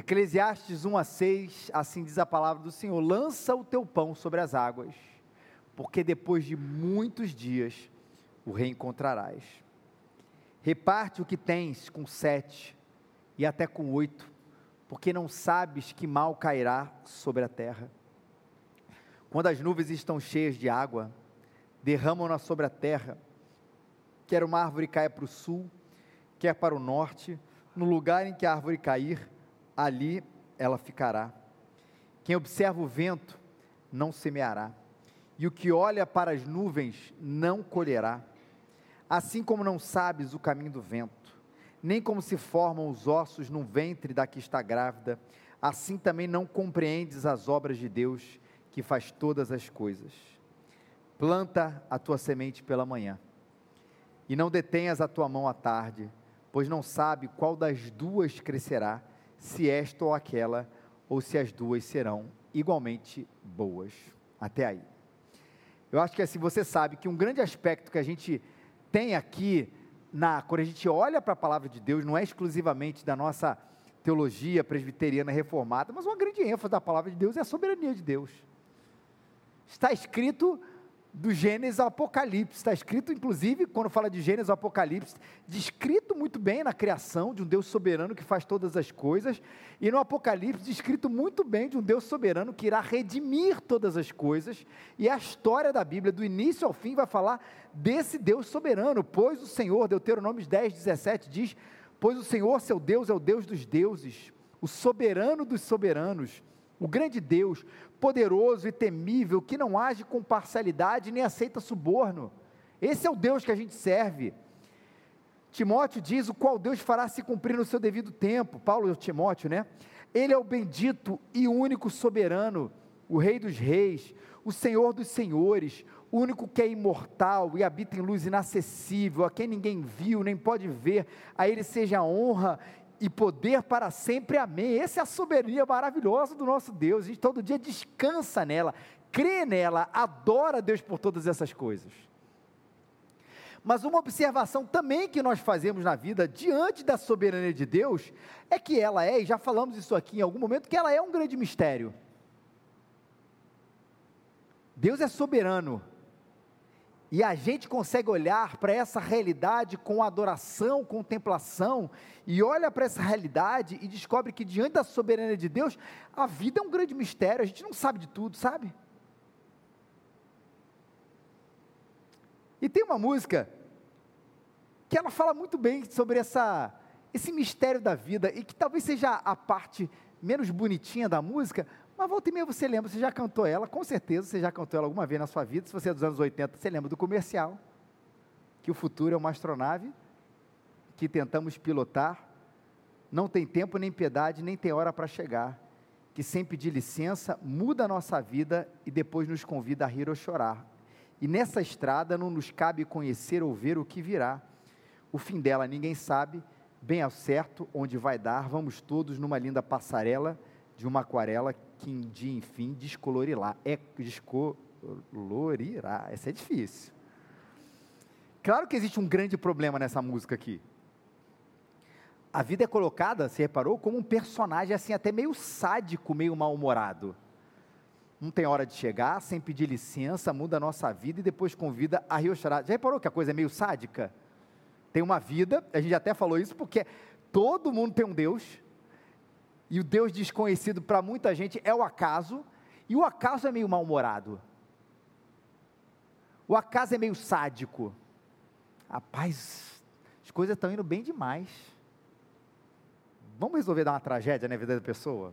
Eclesiastes 1 a 6, assim diz a palavra do Senhor: lança o teu pão sobre as águas, porque depois de muitos dias o reencontrarás. Reparte o que tens com sete e até com oito, porque não sabes que mal cairá sobre a terra. Quando as nuvens estão cheias de água, derramam-na sobre a terra, quer uma árvore caia para o sul, quer para o norte, no lugar em que a árvore cair, ali ela ficará. Quem observa o vento não semeará, e o que olha para as nuvens não colherá. Assim como não sabes o caminho do vento, nem como se formam os ossos no ventre da que está grávida, assim também não compreendes as obras de Deus, que faz todas as coisas. Planta a tua semente pela manhã, e não detenhas a tua mão à tarde, pois não sabe qual das duas crescerá, se esta ou aquela, ou se as duas serão igualmente boas. Até aí. Eu acho que assim, você sabe que um grande aspecto que a gente tem aqui, na, quando a gente olha para a palavra de Deus, não é exclusivamente da nossa teologia presbiteriana reformada, mas uma grande ênfase da palavra de Deus é a soberania de Deus. Está escrito do Gênesis ao Apocalipse. Está escrito, inclusive, quando fala de Gênesis ao Apocalipse, descrito muito bem na criação de um Deus soberano que faz todas as coisas, e no Apocalipse, descrito muito bem de um Deus soberano que irá redimir todas as coisas, e a história da Bíblia, do início ao fim, vai falar desse Deus soberano, pois o Senhor, Deuteronômio 10, 17 diz: Pois o Senhor, seu Deus, é o Deus dos deuses, o soberano dos soberanos o grande Deus, poderoso e temível, que não age com parcialidade nem aceita suborno. Esse é o Deus que a gente serve. Timóteo diz o qual Deus fará se cumprir no seu devido tempo. Paulo e Timóteo, né? Ele é o bendito e único soberano, o Rei dos Reis, o Senhor dos Senhores, o único que é imortal e habita em luz inacessível, a quem ninguém viu nem pode ver, a Ele seja a honra e poder para sempre. Amém. Essa é a soberania maravilhosa do nosso Deus. A gente todo dia descansa nela, crê nela, adora Deus por todas essas coisas. Mas uma observação também que nós fazemos na vida diante da soberania de Deus é que ela é, e já falamos isso aqui em algum momento, que ela é um grande mistério. Deus é soberano, e a gente consegue olhar para essa realidade com adoração, contemplação, e olha para essa realidade e descobre que diante da soberania de Deus, a vida é um grande mistério, a gente não sabe de tudo, sabe? E tem uma música que ela fala muito bem sobre essa, esse mistério da vida, e que talvez seja a parte menos bonitinha da música, mas volta e meia você lembra, você já cantou ela, com certeza você já cantou ela alguma vez na sua vida. Se você é dos anos 80, você lembra do comercial, que o futuro é uma astronave que tentamos pilotar, não tem tempo nem piedade, nem tem hora para chegar, que sem pedir licença muda a nossa vida e depois nos convida a rir ou chorar. E nessa estrada não nos cabe conhecer ou ver o que virá. O fim dela ninguém sabe, bem ao certo onde vai dar, vamos todos numa linda passarela de uma aquarela que em dia, enfim, descolorirá. É, descolorirá. Essa é difícil. Claro que existe um grande problema nessa música aqui. A vida é colocada, você reparou, como um personagem assim, até meio sádico, meio mal-humorado. Não tem hora de chegar, sem pedir licença, muda a nossa vida e depois convida a rio chorar. Já reparou que a coisa é meio sádica? Tem uma vida, a gente até falou isso, porque todo mundo tem um Deus, e o Deus desconhecido para muita gente é o acaso, e o acaso é meio mal-humorado. O acaso é meio sádico. Rapaz, as coisas estão indo bem demais. Vamos resolver dar uma tragédia na vida da pessoa?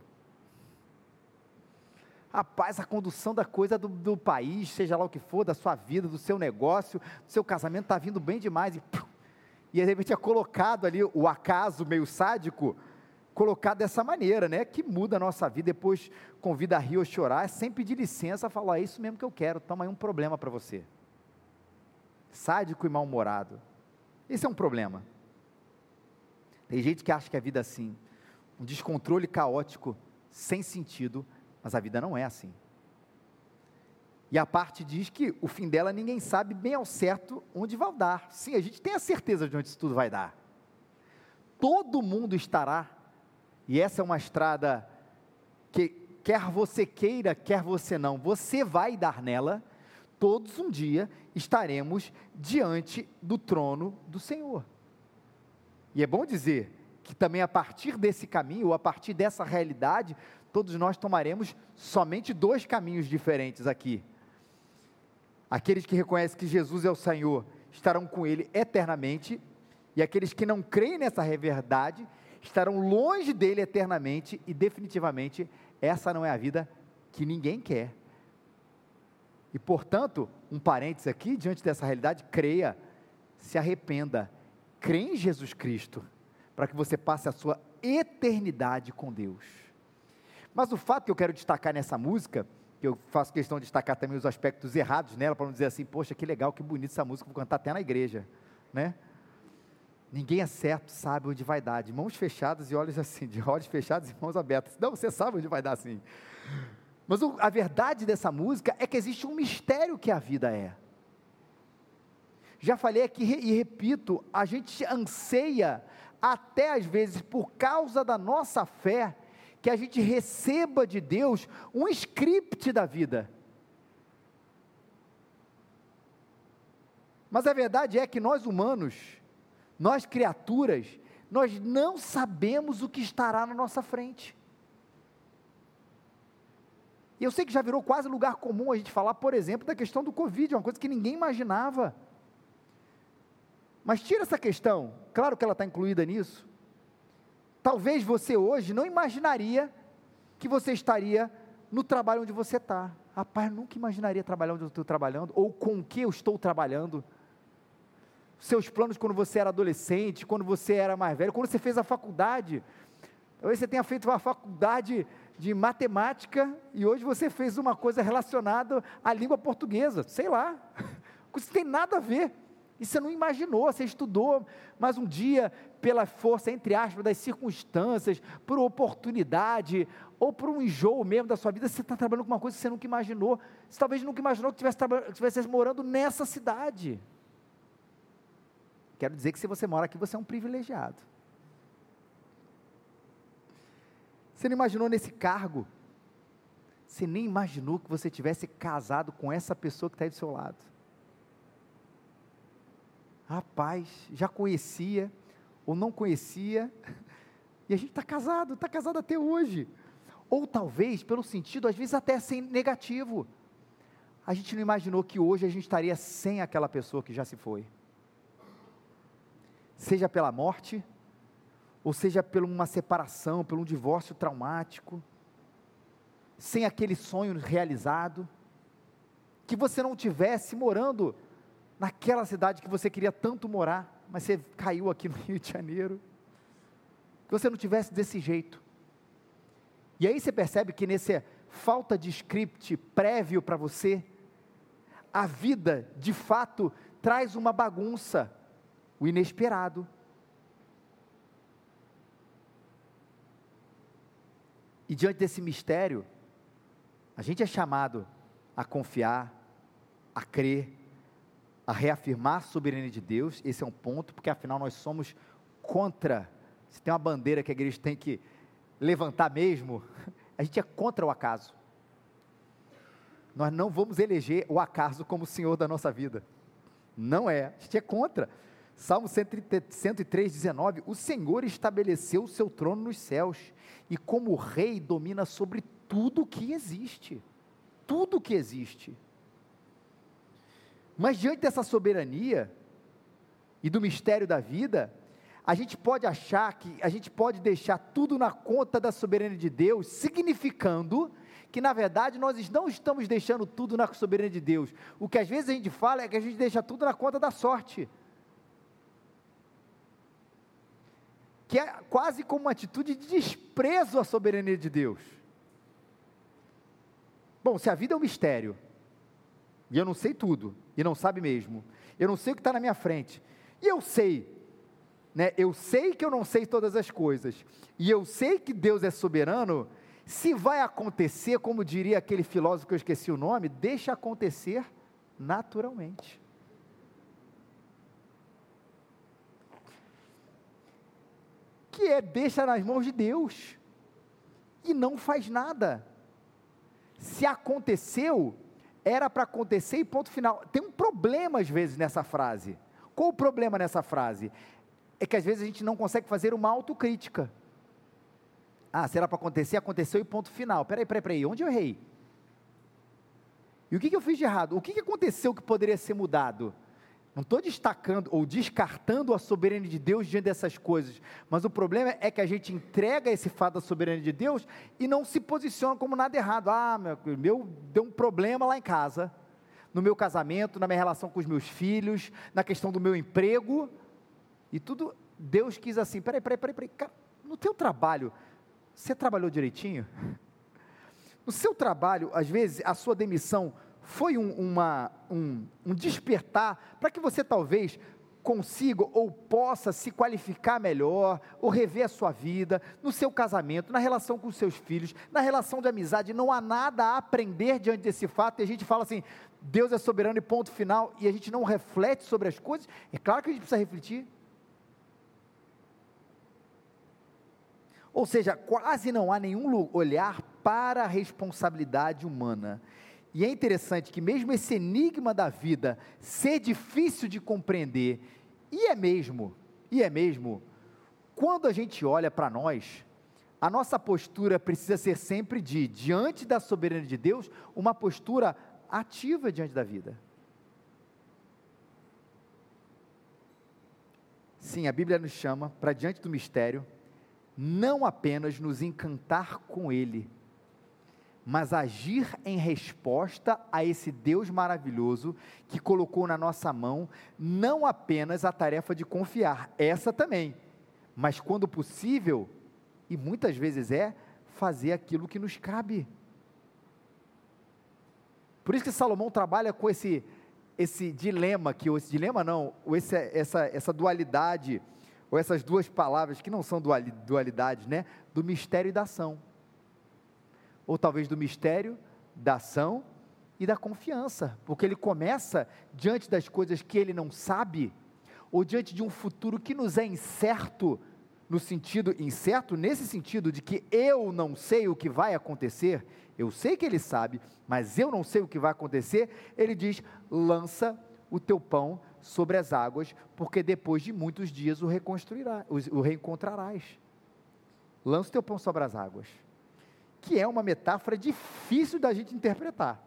Rapaz, a condução da coisa do, do, país, seja lá o que for, da sua vida, do seu negócio, do seu casamento, está vindo bem demais. E, e de repente é colocado ali o acaso meio sádico colocado dessa maneira, né? Que muda a nossa vida, depois convida a rir ou chorar, sem pedir licença, falar, é isso mesmo que eu quero, toma aí um problema para você. Sádico e mal-humorado. Esse é um problema. Tem gente que acha que a vida é assim, um descontrole caótico, sem sentido, mas a vida não é assim. E a parte diz que o fim dela ninguém sabe bem ao certo onde vai dar. Sim, a gente tem a certeza de onde isso tudo vai dar. Todo mundo estará E essa é uma estrada que, quer você queira, quer você não, você vai dar nela, todos um dia estaremos diante do trono do Senhor. E é bom dizer que também a partir desse caminho, ou a partir dessa realidade, todos nós tomaremos somente dois caminhos diferentes aqui. Aqueles que reconhecem que Jesus é o Senhor estarão com Ele eternamente, e aqueles que não creem nessa verdade estarão longe dele eternamente, e definitivamente essa não é a vida que ninguém quer. E portanto, um parênteses aqui, diante dessa realidade, creia, se arrependa, crê em Jesus Cristo, para que você passe a sua eternidade com Deus. Mas o fato que eu quero destacar nessa música, que eu faço questão de destacar também os aspectos errados nela, para não dizer assim, poxa, que legal, que bonito essa música, vou cantar até na igreja, né? Ninguém é certo, sabe onde vai dar, de mãos fechadas e olhos assim, de olhos fechados e mãos abertas. Não, você sabe onde vai dar assim. Mas o, a verdade dessa música é que existe um mistério que a vida é. Já falei aqui e repito, a gente anseia, até às vezes por causa da nossa fé, que a gente receba de Deus um script da vida. Mas a verdade é que nós humanos, nós criaturas, nós não sabemos o que estará na nossa frente. E eu sei que já virou quase lugar comum a gente falar, por exemplo, da questão do Covid, uma coisa que ninguém imaginava. Mas tira essa questão, claro que ela está incluída nisso. Talvez você hoje não imaginaria que você estaria no trabalho onde você está. Rapaz, nunca imaginaria trabalhar onde eu estou trabalhando, ou com o que eu estou trabalhando. Seus planos quando você era adolescente, quando você era mais velho, quando você fez a faculdade. Talvez você tenha feito uma faculdade de matemática e hoje você fez uma coisa relacionada à língua portuguesa, sei lá, isso tem nada a ver, e você não imaginou, você estudou, mas um dia, pela força, entre aspas, das circunstâncias, por oportunidade, ou por um enjoo mesmo da sua vida, você está trabalhando com uma coisa que você nunca imaginou, você talvez nunca imaginou que estivesse morando nessa cidade, quero dizer que se você mora aqui, você é um privilegiado, Você não imaginou nesse cargo? Você nem imaginou que você tivesse casado com essa pessoa que está aí do seu lado. Rapaz, já conhecia ou não conhecia, e a gente está casado, está casado até hoje. Ou talvez, pelo sentido, às vezes até sem negativo. A gente não imaginou que hoje a gente estaria sem aquela pessoa que já se foi. Seja pela morte, ou seja por uma separação, por um divórcio traumático, sem aquele sonho realizado, que você não tivesse morando naquela cidade que você queria tanto morar, mas você caiu aqui no Rio de Janeiro, que você não tivesse desse jeito. E aí você percebe que nessa falta de script prévio para você, a vida de fato traz uma bagunça, o inesperado E diante desse mistério, a gente é chamado a confiar, a crer, a reafirmar a soberania de Deus. Esse é um ponto, porque afinal nós somos contra. Se tem uma bandeira que a igreja tem que levantar mesmo, a gente é contra o acaso. Nós não vamos eleger o acaso como senhor da nossa vida. Não é, a gente é contra. Salmo 103, 19: O Senhor estabeleceu o seu trono nos céus, e como rei domina sobre tudo que existe. Tudo que existe. Mas diante dessa soberania e do mistério da vida, a gente pode achar que a gente pode deixar tudo na conta da soberania de Deus, significando que na verdade nós não estamos deixando tudo na soberania de Deus. O que às vezes a gente fala é que a gente deixa tudo na conta da sorte. Que é quase como uma atitude de desprezo à soberania de Deus. Bom, se a vida é um mistério, e eu não sei tudo, e não sabe mesmo, eu não sei o que está na minha frente, e eu sei, né, eu sei que eu não sei todas as coisas, e eu sei que Deus é soberano, se vai acontecer, como diria aquele filósofo que eu esqueci o nome, deixa acontecer naturalmente. Que é deixa nas mãos de Deus. e não faz nada. Se aconteceu, era para acontecer e ponto final. Tem um problema às vezes nessa frase. Qual o problema nessa frase? É que às vezes a gente não consegue fazer uma autocrítica. Ah, se era para acontecer, aconteceu e ponto final. Peraí, peraí, peraí, onde eu errei? E o que, que eu fiz de errado? O que, que aconteceu que poderia ser mudado? Não estou destacando ou descartando a soberania de Deus diante dessas coisas, mas o problema é que a gente entrega esse fato da soberania de Deus e não se posiciona como nada errado. Ah, meu, meu deu um problema lá em casa, no meu casamento, na minha relação com os meus filhos, na questão do meu emprego, e tudo, Deus quis assim, peraí, peraí, peraí, peraí, cara, no teu trabalho, você trabalhou direitinho? No seu trabalho, às vezes, a sua demissão foi um, uma, um, um despertar para que você talvez consiga ou possa se qualificar melhor, ou rever a sua vida, no seu casamento, na relação com seus filhos, na relação de amizade, não há nada a aprender diante desse fato, e a gente fala assim, Deus é soberano e ponto final, e a gente não reflete sobre as coisas, é claro que a gente precisa refletir. Ou seja, quase não há nenhum olhar para a responsabilidade humana. E é interessante que, mesmo esse enigma da vida ser difícil de compreender, e é mesmo, e é mesmo, quando a gente olha para nós, a nossa postura precisa ser sempre de, diante da soberania de Deus, uma postura ativa diante da vida. Sim, a Bíblia nos chama para diante do mistério não apenas nos encantar com Ele, mas agir em resposta a esse Deus maravilhoso que colocou na nossa mão não apenas a tarefa de confiar, essa também, mas quando possível, e muitas vezes é, fazer aquilo que nos cabe. Por isso que Salomão trabalha com esse, esse dilema, que esse dilema não, esse, essa, essa dualidade ou essas duas palavras que não são dualidades, né? Do mistério e da ação. Ou talvez do mistério, da ação e da confiança, porque ele começa diante das coisas que ele não sabe, ou diante de um futuro que nos é incerto, no sentido incerto, nesse sentido de que eu não sei o que vai acontecer, eu sei que ele sabe, mas eu não sei o que vai acontecer, ele diz: lança o teu pão sobre as águas, porque depois de muitos dias o reconstruirá, o reencontrarás. Lança o teu pão sobre as águas. Que é uma metáfora difícil da gente interpretar.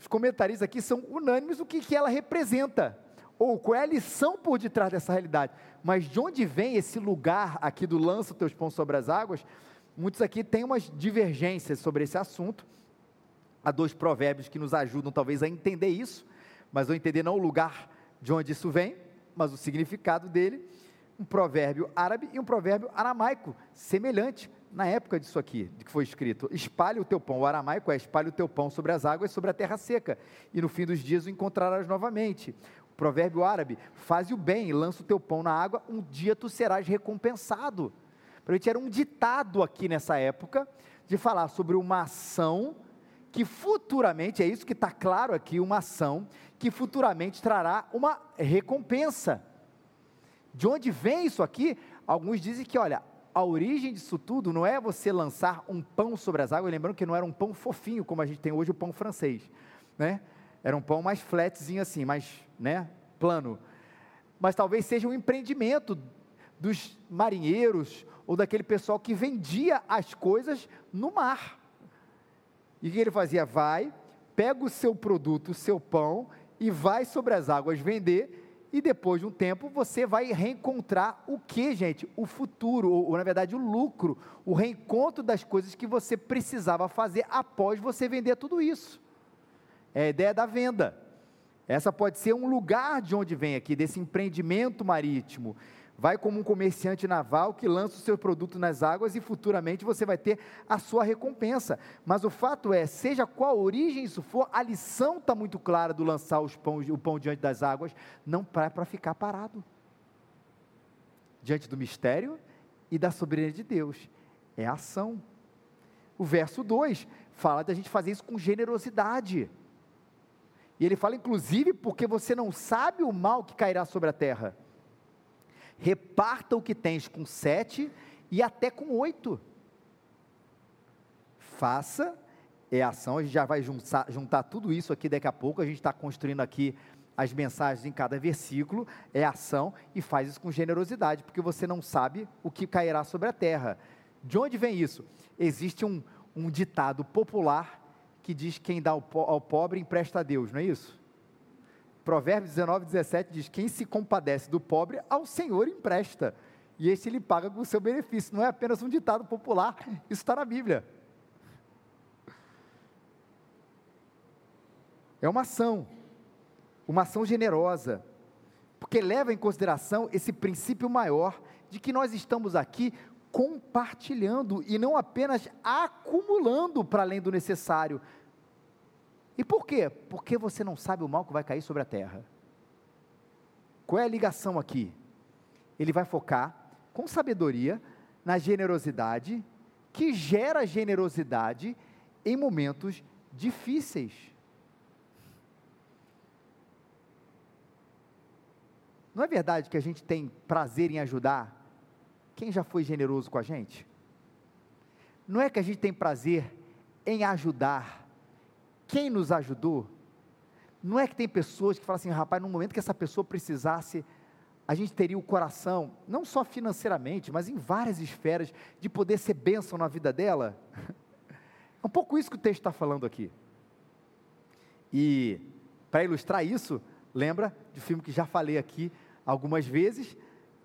Os comentaristas aqui são unânimes o que, que ela representa, ou qual é a lição por detrás dessa realidade. Mas de onde vem esse lugar aqui do lança teus pães sobre as águas? Muitos aqui têm umas divergências sobre esse assunto. Há dois provérbios que nos ajudam talvez a entender isso mas vou entender não o lugar de onde isso vem, mas o significado dele. Um provérbio árabe e um provérbio aramaico, semelhante na época disso aqui, de que foi escrito: espalhe o teu pão. O aramaico é espalhe o teu pão sobre as águas, sobre a terra seca, e no fim dos dias o encontrarás novamente. O provérbio árabe: faze o bem, lança o teu pão na água, um dia tu serás recompensado. Para a gente era um ditado aqui nessa época de falar sobre uma ação que futuramente, é isso que está claro aqui, uma ação que futuramente trará uma recompensa. De onde vem isso aqui? Alguns dizem que, olha, a origem disso tudo não é você lançar um pão sobre as águas, lembrando que não era um pão fofinho como a gente tem hoje o pão francês, né? Era um pão mais flatzinho assim, mais, né, plano. Mas talvez seja um empreendimento dos marinheiros ou daquele pessoal que vendia as coisas no mar. E o que ele fazia? Vai, pega o seu produto, o seu pão e vai sobre as águas vender, e depois de um tempo você vai reencontrar o que, gente? O futuro, ou, ou, na verdade o lucro, o reencontro das coisas que você precisava fazer após você vender tudo isso. É a ideia da venda. Essa pode ser um lugar de onde vem aqui, desse empreendimento marítimo. Vai como um comerciante naval que lança o seu produto nas águas e futuramente você vai ter a sua recompensa. Mas o fato é, seja qual origem isso for, a lição está muito clara do lançar pão, o pão diante das águas, não para ficar parado. Diante do mistério e da soberania de Deus. É ação. O verso 2 fala da gente fazer isso com generosidade. E ele fala, inclusive, porque você não sabe o mal que cairá sobre a terra reparta o que tens com sete e até com oito. Faça é ação, a gente já vai juntar, juntar tudo isso aqui daqui a pouco, a gente está construindo aqui as mensagens em cada versículo, é ação e faz isso com generosidade, porque você não sabe o que cairá sobre a terra. De onde vem isso? Existe um, um ditado popular que diz: quem dá ao, ao pobre empresta a Deus, não é isso? Provérbios 19, 17 diz: Quem se compadece do pobre, ao Senhor empresta, e esse ele paga com o seu benefício. Não é apenas um ditado popular, isso está na Bíblia. É uma ação, uma ação generosa, porque leva em consideração esse princípio maior de que nós estamos aqui compartilhando e não apenas acumulando para além do necessário. E por quê? Porque você não sabe o mal que vai cair sobre a terra. Qual é a ligação aqui? Ele vai focar com sabedoria na generosidade que gera generosidade em momentos difíceis. Não é verdade que a gente tem prazer em ajudar quem já foi generoso com a gente? Não é que a gente tem prazer em ajudar quem nos ajudou? Não é que tem pessoas que falam assim, rapaz, no momento que essa pessoa precisasse, a gente teria o coração, não só financeiramente, mas em várias esferas, de poder ser bênção na vida dela? É um pouco isso que o texto está falando aqui. E, para ilustrar isso, lembra de filme que já falei aqui algumas vezes,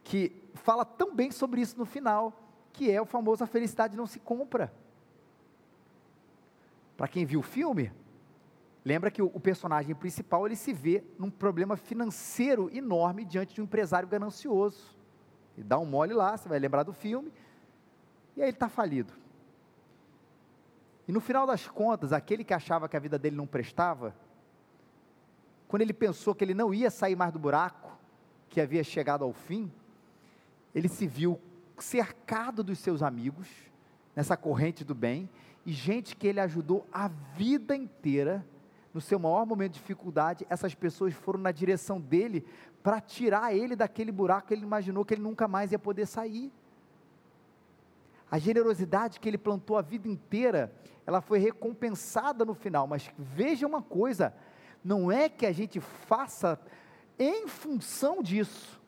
que fala tão bem sobre isso no final, que é o famoso A Felicidade Não Se Compra. Para quem viu o filme, lembra que o, personagem principal ele se vê num problema financeiro enorme diante de um empresário ganancioso. Ele dá um mole lá, você vai lembrar do filme, e aí ele está falido. E no final das contas, aquele que achava que a vida dele não prestava, quando ele pensou que ele não ia sair mais do buraco, que havia chegado ao fim, ele se viu cercado dos seus amigos, nessa corrente do bem, e gente que ele ajudou a vida inteira, no seu maior momento de dificuldade, essas pessoas foram na direção dele para tirar ele daquele buraco que ele imaginou que ele nunca mais ia poder sair. A generosidade que ele plantou a vida inteira, ela foi recompensada no final, mas veja uma coisa, não é que a gente faça em função disso,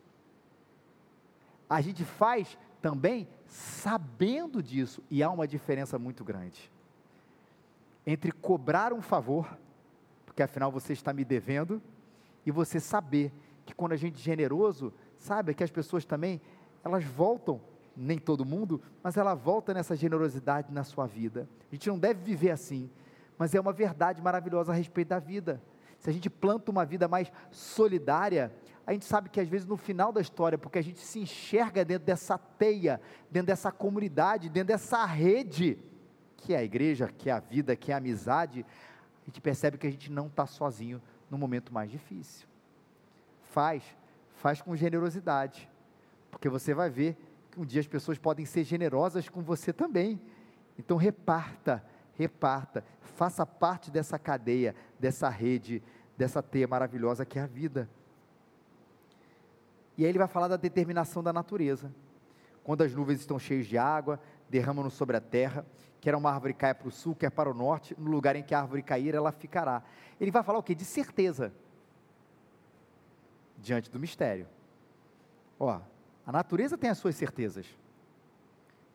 a gente faz também sabendo disso, e há uma diferença muito grande entre cobrar um favor, porque afinal você está me devendo, e você saber que quando a gente é generoso, sabe que as pessoas também, elas voltam, nem todo mundo, mas ela volta nessa generosidade na sua vida. A gente não deve viver assim, mas é uma verdade maravilhosa a respeito da vida. Se a gente planta uma vida mais solidária, a gente sabe que às vezes no final da história, porque a gente se enxerga dentro dessa teia, dentro dessa comunidade, dentro dessa rede, que é a igreja, que é a vida, que é a amizade, a gente percebe que a gente não está sozinho no momento mais difícil. Faz, faz com generosidade, porque você vai ver que um dia as pessoas podem ser generosas com você também. Então reparta, reparta, faça parte dessa cadeia, dessa rede, dessa teia maravilhosa que é a vida. E aí ele vai falar da determinação da natureza. Quando as nuvens estão cheias de água, derramam sobre a terra, quer uma árvore caia para o sul, quer para o norte, no lugar em que a árvore cair, ela ficará. Ele vai falar o que? De certeza. Diante do mistério. Ó, a natureza tem as suas certezas.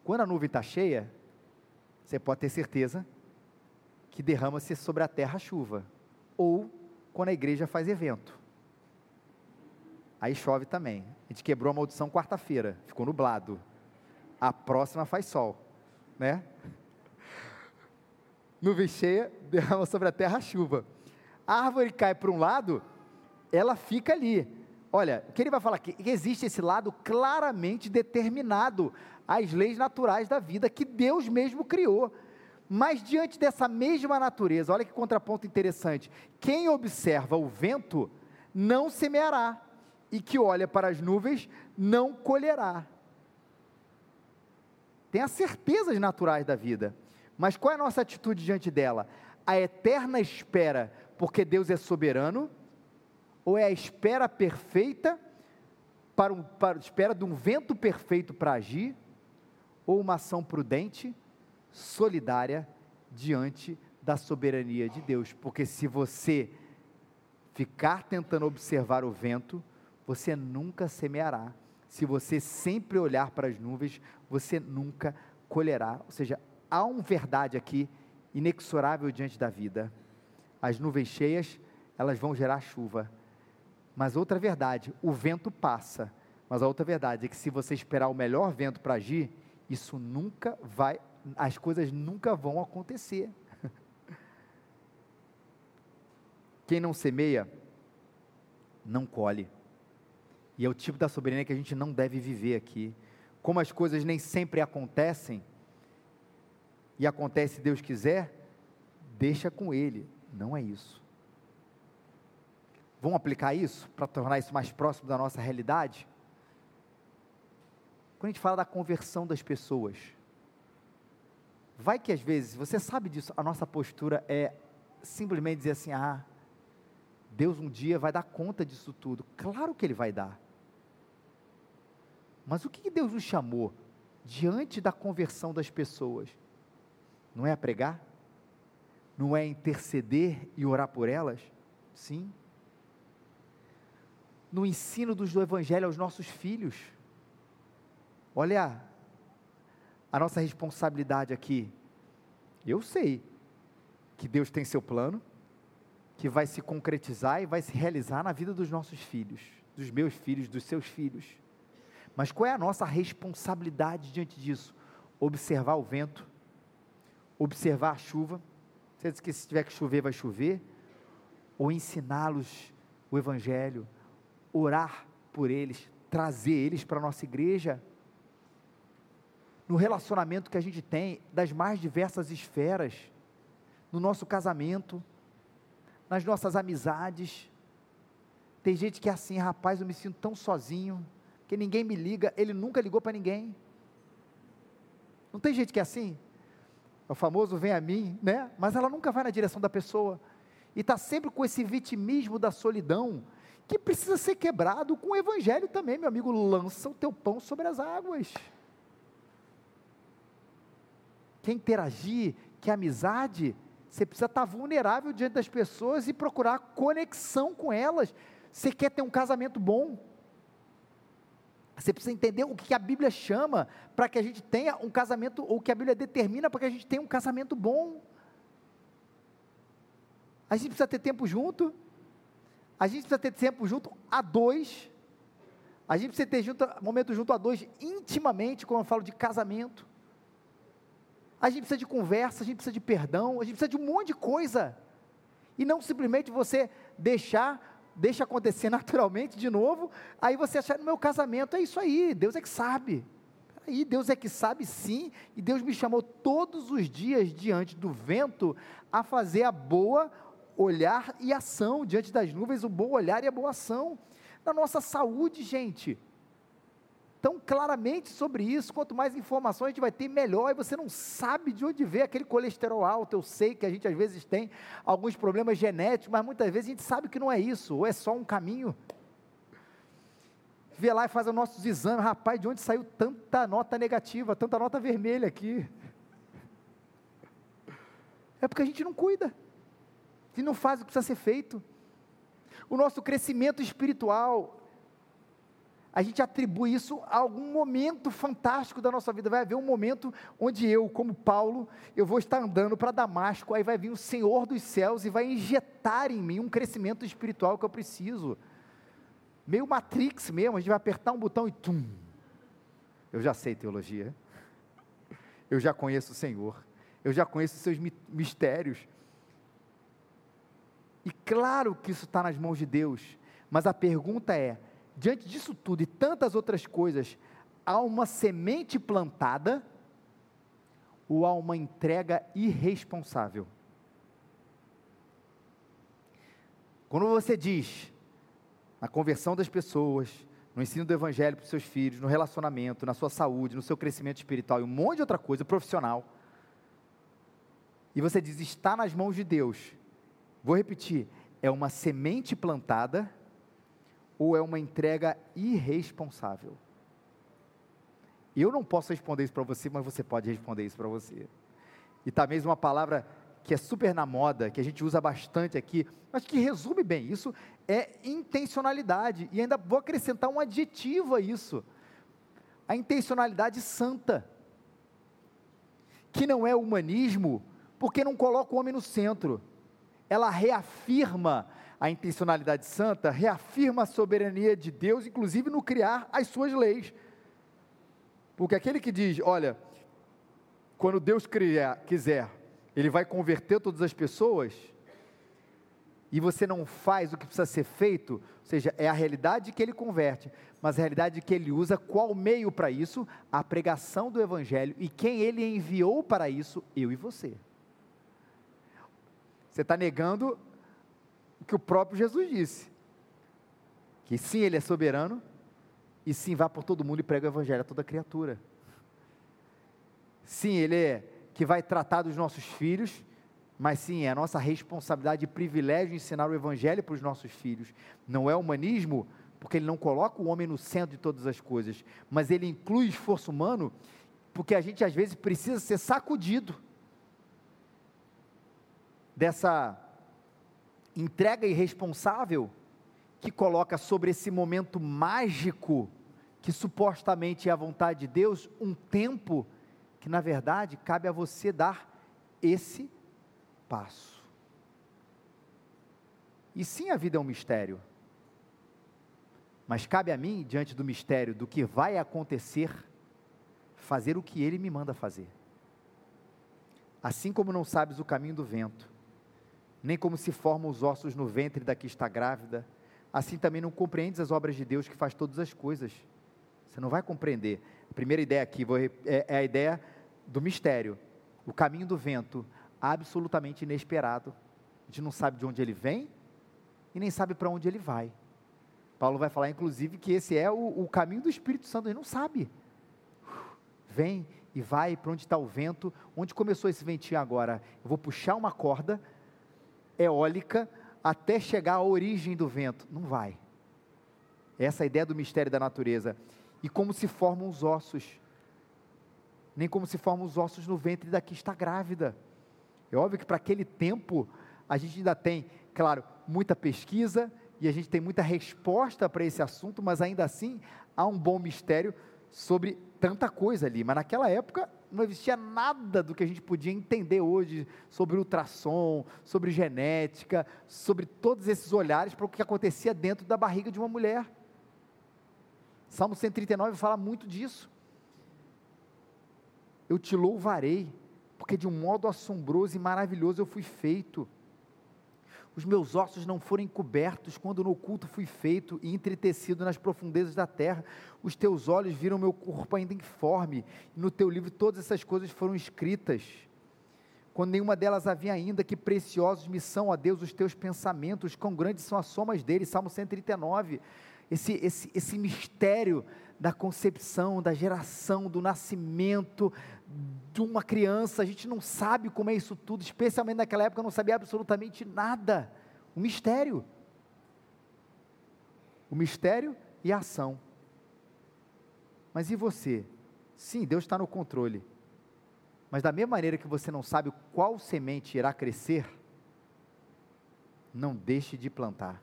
Quando a nuvem está cheia, você pode ter certeza que derrama-se sobre a terra a chuva. Ou quando a igreja faz evento. Aí chove também. A gente quebrou a maldição quarta-feira, ficou nublado. A próxima faz sol, né? Nuvem cheia, derrama sobre a terra a chuva. A árvore cai para um lado, ela fica ali. Olha, o que ele vai falar aqui? Existe esse lado claramente determinado às leis naturais da vida que Deus mesmo criou. Mas diante dessa mesma natureza, olha que contraponto interessante. Quem observa o vento não semeará, e que olha para as nuvens não colherá. Tem as certezas naturais da vida, mas qual é a nossa atitude diante dela? A eterna espera, porque Deus é soberano, ou é a espera perfeita, para, um, para espera de um vento perfeito para agir, ou uma ação prudente, solidária diante da soberania de Deus, porque se você ficar tentando observar o vento, você nunca semeará. Se você sempre olhar para as nuvens, você nunca colherá. Ou seja, há uma verdade aqui inexorável diante da vida. As nuvens cheias, elas vão gerar chuva. Mas outra verdade, o vento passa. Mas a outra verdade é que se você esperar o melhor vento para agir, isso nunca vai, as coisas nunca vão acontecer. Quem não semeia, não colhe. E é o tipo da soberania que a gente não deve viver aqui. Como as coisas nem sempre acontecem, e acontece se Deus quiser, deixa com Ele. Não é isso. Vamos aplicar isso para tornar isso mais próximo da nossa realidade? Quando a gente fala da conversão das pessoas, vai que às vezes, você sabe disso, a nossa postura é simplesmente dizer assim: ah, Deus um dia vai dar conta disso tudo. Claro que Ele vai dar. Mas o que Deus nos chamou diante da conversão das pessoas? Não é a pregar? Não é interceder e orar por elas? Sim. No ensino do Evangelho aos nossos filhos. Olha a nossa responsabilidade aqui. Eu sei que Deus tem seu plano, que vai se concretizar e vai se realizar na vida dos nossos filhos, dos meus filhos, dos seus filhos. Mas qual é a nossa responsabilidade diante disso? Observar o vento, observar a chuva. Você diz que se tiver que chover, vai chover. Ou ensiná-los o Evangelho, orar por eles, trazer eles para a nossa igreja. No relacionamento que a gente tem, das mais diversas esferas, no nosso casamento, nas nossas amizades. Tem gente que é assim, rapaz, eu me sinto tão sozinho, que ninguém me liga, ele nunca ligou para ninguém. Não tem gente que é assim? O famoso vem a mim, né? Mas ela nunca vai na direção da pessoa. E está sempre com esse vitimismo da solidão, que precisa ser quebrado com o evangelho também, meu amigo. Lança o teu pão sobre as águas. Quer interagir, quer amizade, você precisa estar vulnerável diante das pessoas e procurar conexão com elas. Você quer ter um casamento bom. Você precisa entender o que a Bíblia chama para que a gente tenha um casamento, ou o que a Bíblia determina para que a gente tenha um casamento bom. A gente precisa ter tempo junto. A gente precisa ter tempo junto a dois. A gente precisa ter junto, momento junto a dois intimamente, quando eu falo de casamento. A gente precisa de conversa, a gente precisa de perdão, a gente precisa de um monte de coisa. E não simplesmente você deixar, deixa acontecer naturalmente de novo, aí você achar no meu casamento, é isso aí, Deus é que sabe. Aí Deus é que sabe sim, e Deus me chamou todos os dias diante do vento a fazer a boa olhar e ação diante das nuvens, o bom olhar e a boa ação. Na nossa saúde, gente, tão claramente sobre isso. Quanto mais informações a gente vai ter, melhor. E você não sabe de onde vem aquele colesterol alto. Eu sei que a gente às vezes tem alguns problemas genéticos, mas muitas vezes a gente sabe que não é isso, ou é só um caminho. Vê lá e faz os nossos exames. Rapaz, de onde saiu tanta nota negativa, tanta nota vermelha aqui? É porque a gente não cuida. Gente não faz o que precisa ser feito. O nosso crescimento espiritual, a gente atribui isso a algum momento fantástico da nossa vida. Vai haver um momento onde eu, como Paulo, eu vou estar andando para Damasco, aí vai vir o Senhor dos céus e vai injetar em mim um crescimento espiritual que eu preciso. Meio Matrix mesmo, a gente vai apertar um botão e tum. Eu já sei teologia. Eu já conheço o Senhor. Eu já conheço os seus mistérios. E claro que isso está nas mãos de Deus. Mas a pergunta é: diante disso tudo e tantas outras coisas, há uma semente plantada ou há uma entrega irresponsável? Quando você diz, na conversão das pessoas, no ensino do evangelho para os seus filhos, no relacionamento, na sua saúde, no seu crescimento espiritual e um monte de outra coisa, profissional, e você diz, está nas mãos de Deus, vou repetir, é uma semente plantada ou é uma entrega irresponsável? Eu não posso responder isso para você, mas você pode responder isso para você. e talvez uma palavra que é super na moda, que a gente usa bastante aqui, mas que resume bem isso, é intencionalidade. E ainda vou acrescentar um adjetivo a isso: a intencionalidade santa, que não é humanismo, porque não coloca o homem no centro. Ela reafirma a intencionalidade santa, reafirma a soberania de Deus, inclusive no criar as suas leis. Porque aquele que diz, olha, quando Deus criar, quiser, Ele vai converter todas as pessoas, e você não faz o que precisa ser feito, ou seja, é a realidade que Ele converte, mas a realidade que Ele usa, qual meio para isso? A pregação do Evangelho, e quem Ele enviou para isso? Eu e você. Você está negando o que o próprio Jesus disse. Que sim, Ele é soberano, e sim, vá por todo mundo e prega o Evangelho a toda criatura. Sim, Ele é que vai tratar dos nossos filhos, mas sim, é a nossa responsabilidade e privilégio ensinar o Evangelho para os nossos filhos. Não é humanismo, porque ele não coloca o homem no centro de todas as coisas, mas ele inclui esforço humano, porque a gente às vezes precisa ser sacudido dessa entrega irresponsável que coloca sobre esse momento mágico, que supostamente é a vontade de Deus, um tempo que na verdade cabe a você dar esse passo. E sim, a vida é um mistério. Mas cabe a mim, diante do mistério do que vai acontecer, fazer o que ele me manda fazer. Assim como não sabes o caminho do vento, nem como se formam os ossos no ventre da que está grávida, assim também não compreendes as obras de Deus que faz todas as coisas. Você não vai compreender. A primeira ideia aqui é, é a ideia do mistério, o caminho do vento, absolutamente inesperado. A gente não sabe de onde ele vem e nem sabe para onde ele vai. Paulo vai falar, inclusive, que esse é o, o caminho do Espírito Santo, ele não sabe. Vem e vai para onde está o vento, onde começou esse ventinho agora. Eu vou puxar uma corda eólica até chegar à origem do vento. Não vai. Essa é a ideia do mistério da natureza. E como se formam os ossos. Nem como se formam os ossos no ventre da que está grávida. É óbvio que para aquele tempo a gente ainda tem, claro, muita pesquisa e a gente tem muita resposta para esse assunto, mas ainda assim há um bom mistério sobre tanta coisa ali. Mas naquela época não existia nada do que a gente podia entender hoje sobre ultrassom, sobre genética, sobre todos esses olhares para o que acontecia dentro da barriga de uma mulher. Salmo 139 fala muito disso. Eu te louvarei, porque de um modo assombroso e maravilhoso eu fui feito. Os meus ossos não foram encobertos quando no oculto fui feito e entretecido nas profundezas da terra. Os teus olhos viram meu corpo ainda informe, no teu livro todas essas coisas foram escritas. Quando nenhuma delas havia ainda, que preciosos me são, a Deus, os teus pensamentos, quão grandes são as somas deles. Salmo 139. Esse, esse, esse mistério da concepção, da geração, do nascimento de uma criança, a gente não sabe como é isso tudo, especialmente naquela época, não sabia absolutamente nada. Um mistério. O mistério e a ação. Mas e você? Sim, Deus está no controle. Mas da mesma maneira que você não sabe qual semente irá crescer, não deixe de plantar.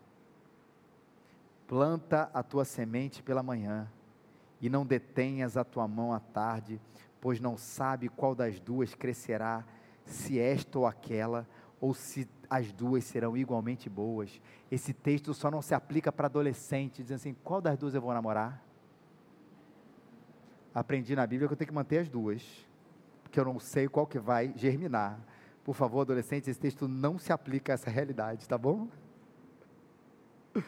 Planta a tua semente pela manhã e não detenhas a tua mão à tarde, pois não sabe qual das duas crescerá, se esta ou aquela, ou se as duas serão igualmente boas. Esse texto só não se aplica para adolescente, dizendo assim: qual das duas eu vou namorar? Aprendi na Bíblia que eu tenho que manter as duas, porque eu não sei qual que vai germinar. Por favor, adolescentes, esse texto não se aplica a essa realidade, tá bom?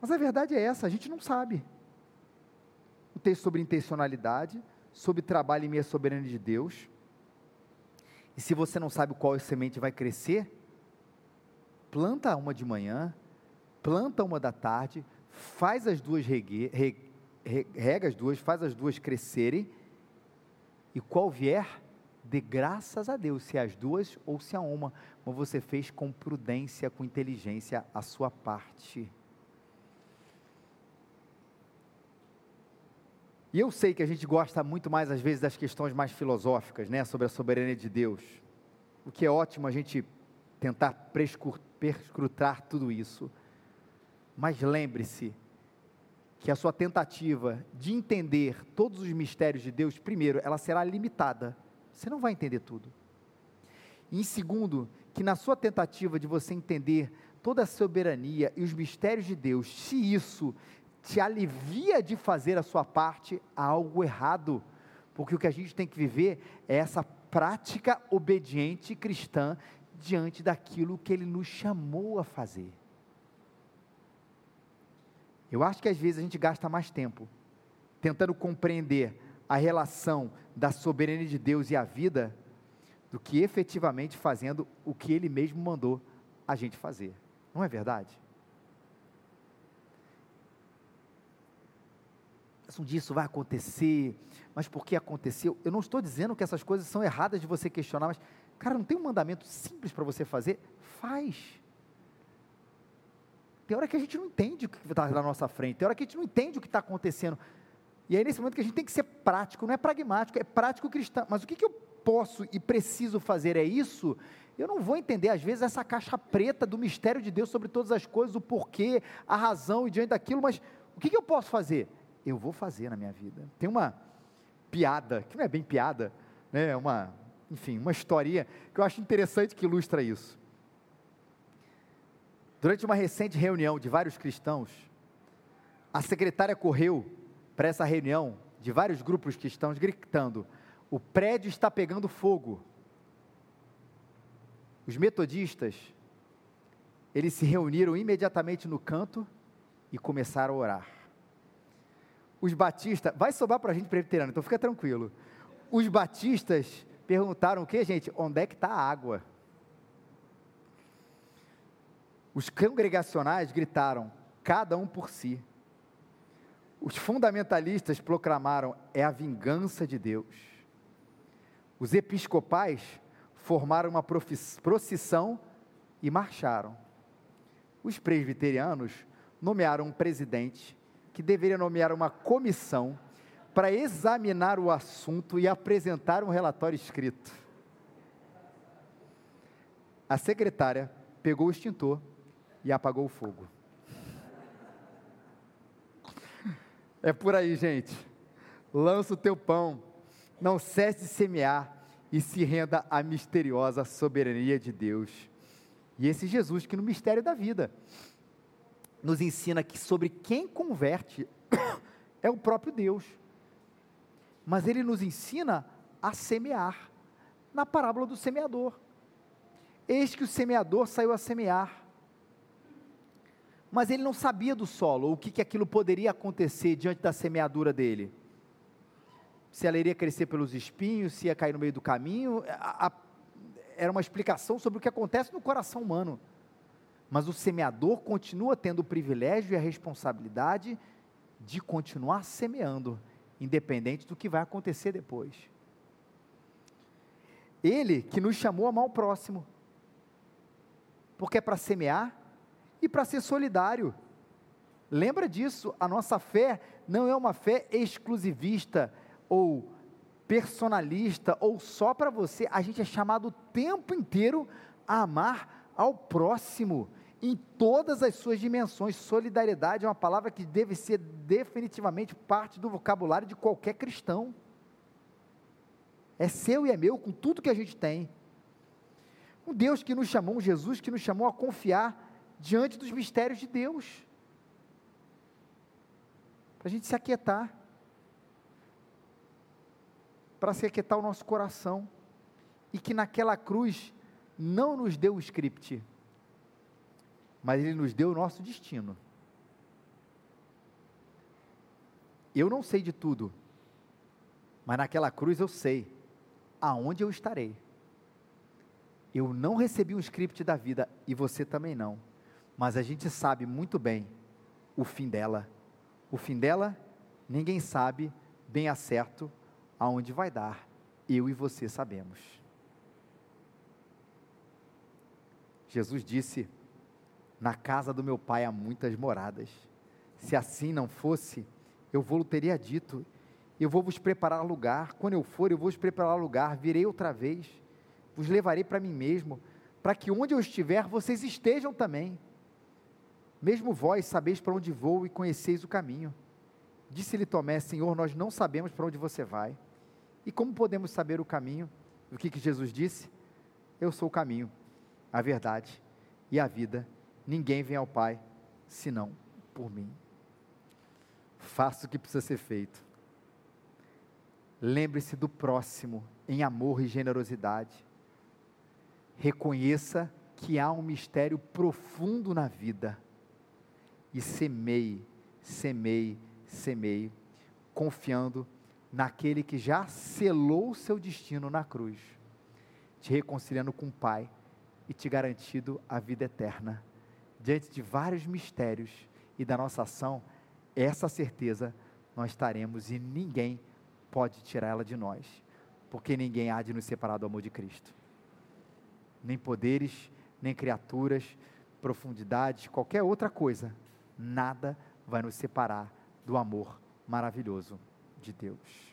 Mas a verdade é essa, a gente não sabe. Texto sobre intencionalidade, sobre trabalho e meia soberania de Deus. E se você não sabe qual semente vai crescer, planta uma de manhã, planta uma da tarde, faz as duas regue, rega as duas, faz as duas crescerem, e qual vier, dê graças a Deus, se as duas ou se a uma, mas você fez com prudência, com inteligência a sua parte. E eu sei que a gente gosta muito mais, às vezes, das questões mais filosóficas, né, sobre a soberania de Deus. O que é ótimo a gente tentar prescrutar tudo isso. Mas lembre-se que a sua tentativa de entender todos os mistérios de Deus, primeiro, ela será limitada. Você não vai entender tudo. E em segundo, que na sua tentativa de você entender toda a soberania e os mistérios de Deus, se isso te alivia de fazer a sua parte, há algo errado. Porque o que a gente tem que viver é essa prática obediente cristã diante daquilo que ele nos chamou a fazer. Eu acho que às vezes a gente gasta mais tempo tentando compreender a relação da soberania de Deus e a vida do que efetivamente fazendo o que ele mesmo mandou a gente fazer. Não é verdade? Um dia isso vai acontecer, mas por que aconteceu? Eu não estou dizendo que essas coisas são erradas de você questionar, mas, cara, não tem um mandamento simples para você fazer? Faz. Tem hora que a gente não entende o que está na nossa frente, tem hora que a gente não entende o que está acontecendo. E aí, nesse momento que a gente tem que ser prático, não é pragmático, é prático cristão. Mas o que, que eu posso e preciso fazer é isso? Eu não vou entender, às vezes, essa caixa preta do mistério de Deus sobre todas as coisas, o porquê, a razão e diante daquilo, mas o que, que eu posso fazer? Eu vou fazer na minha vida. Tem uma piada, que não é bem piada, né? É uma, enfim, uma historinha que eu acho interessante que ilustra isso. Durante uma recente reunião de vários cristãos, a secretária correu para essa reunião de vários grupos cristãos gritando: "O prédio está pegando fogo". Os metodistas eles se reuniram imediatamente no canto e começaram a orar os batistas, vai sobrar para a gente presbiteriano, então fica tranquilo. Os batistas perguntaram o que, gente? Onde é que está a água? Os congregacionais gritaram, cada um por si. Os fundamentalistas proclamaram, é a vingança de Deus. Os episcopais formaram uma procissão e marcharam. Os presbiterianos nomearam um presidente que deveria nomear uma comissão para examinar o assunto e apresentar um relatório escrito. A secretária pegou o extintor e apagou o fogo. É por aí, gente. Lança o teu pão, não cesse de semear e se renda à misteriosa soberania de Deus. E esse Jesus que no mistério da vida nos ensina que sobre quem converte é o próprio Deus. Mas ele nos ensina a semear, na parábola do semeador. Eis que o semeador saiu a semear. Mas ele não sabia do solo, o que, que aquilo poderia acontecer diante da semeadura dele. Se ela iria crescer pelos espinhos, se ia cair no meio do caminho. A, a, era uma explicação sobre o que acontece no coração humano mas o semeador continua tendo o privilégio e a responsabilidade de continuar semeando, independente do que vai acontecer depois. Ele que nos chamou a amar o próximo, porque é para semear e para ser solidário. Lembra disso, a nossa fé não é uma fé exclusivista ou personalista ou só para você, a gente é chamado o tempo inteiro a amar ao próximo em todas as suas dimensões. Solidariedade é uma palavra que deve ser definitivamente parte do vocabulário de qualquer cristão. É seu e é meu com tudo que a gente tem. Um Deus que nos chamou, um Jesus que nos chamou a confiar diante dos mistérios de Deus. Para a gente se aquietar. Para se aquietar o nosso coração. E que naquela cruz não nos deu o script mas Ele nos deu o nosso destino. Eu não sei de tudo, mas naquela cruz eu sei aonde eu estarei. Eu não recebi um script da vida e você também não, mas a gente sabe muito bem o fim dela. O fim dela, ninguém sabe bem a certo aonde vai dar. Eu e você sabemos. Jesus disse na casa do meu pai há muitas moradas. Se assim não fosse, eu vou teria dito, eu vou vos preparar lugar. Quando eu for, eu vou vos preparar lugar. Virei outra vez, vos levarei para mim mesmo, para que onde eu estiver, vocês estejam também. Mesmo vós sabeis para onde vou e conheceis o caminho. Disse-lhe Tomé: Senhor, nós não sabemos para onde você vai. E como podemos saber o caminho? O que, que Jesus disse? Eu sou o caminho, a verdade e a vida. Ninguém vem ao Pai senão por mim. Faça o que precisa ser feito. Lembre-se do próximo em amor e generosidade. Reconheça que há um mistério profundo na vida. E semeie, semeie, semeie, confiando naquele que já selou o seu destino na cruz, te reconciliando com o Pai e te garantido a vida eterna. Diante de vários mistérios e da nossa ação, essa certeza nós estaremos e ninguém pode tirar ela de nós, porque ninguém há de nos separar do amor de Cristo. Nem poderes, nem criaturas, profundidades, qualquer outra coisa, nada vai nos separar do amor maravilhoso de Deus.